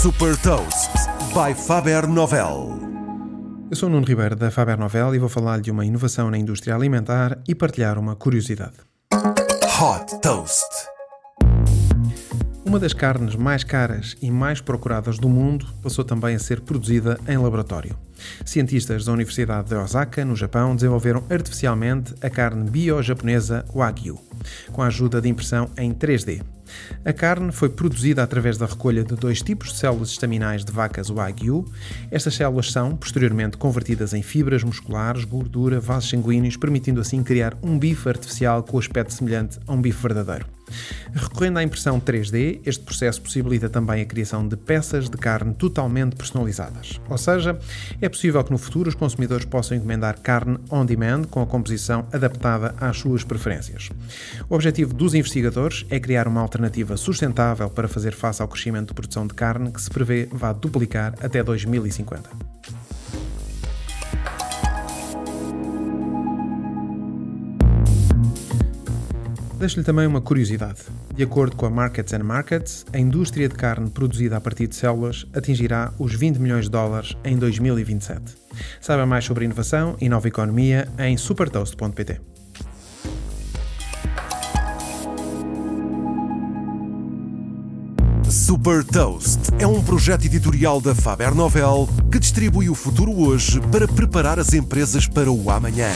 Super Toast by Faber Novel. Eu sou o Nuno Ribeiro da Faber Novel e vou falar de uma inovação na indústria alimentar e partilhar uma curiosidade. Hot Toast. Uma das carnes mais caras e mais procuradas do mundo passou também a ser produzida em laboratório. Cientistas da Universidade de Osaka, no Japão, desenvolveram artificialmente a carne bio-japonesa Wagyu, com a ajuda de impressão em 3D. A carne foi produzida através da recolha de dois tipos de células estaminais de vacas Wagyu. Estas células são, posteriormente, convertidas em fibras musculares, gordura, vasos sanguíneos, permitindo assim criar um bife artificial com aspecto semelhante a um bife verdadeiro. Recorrendo à impressão 3D, este processo possibilita também a criação de peças de carne totalmente personalizadas. Ou seja, é possível que no futuro os consumidores possam encomendar carne on demand com a composição adaptada às suas preferências. O objetivo dos investigadores é criar uma alternativa sustentável para fazer face ao crescimento de produção de carne que se prevê vá duplicar até 2050. Deixo-lhe também uma curiosidade. De acordo com a Markets and Markets, a indústria de carne produzida a partir de células atingirá os 20 milhões de dólares em 2027. Saiba mais sobre inovação e nova economia em supertoast.pt. Super Toast é um projeto editorial da Faber Novel que distribui o futuro hoje para preparar as empresas para o amanhã.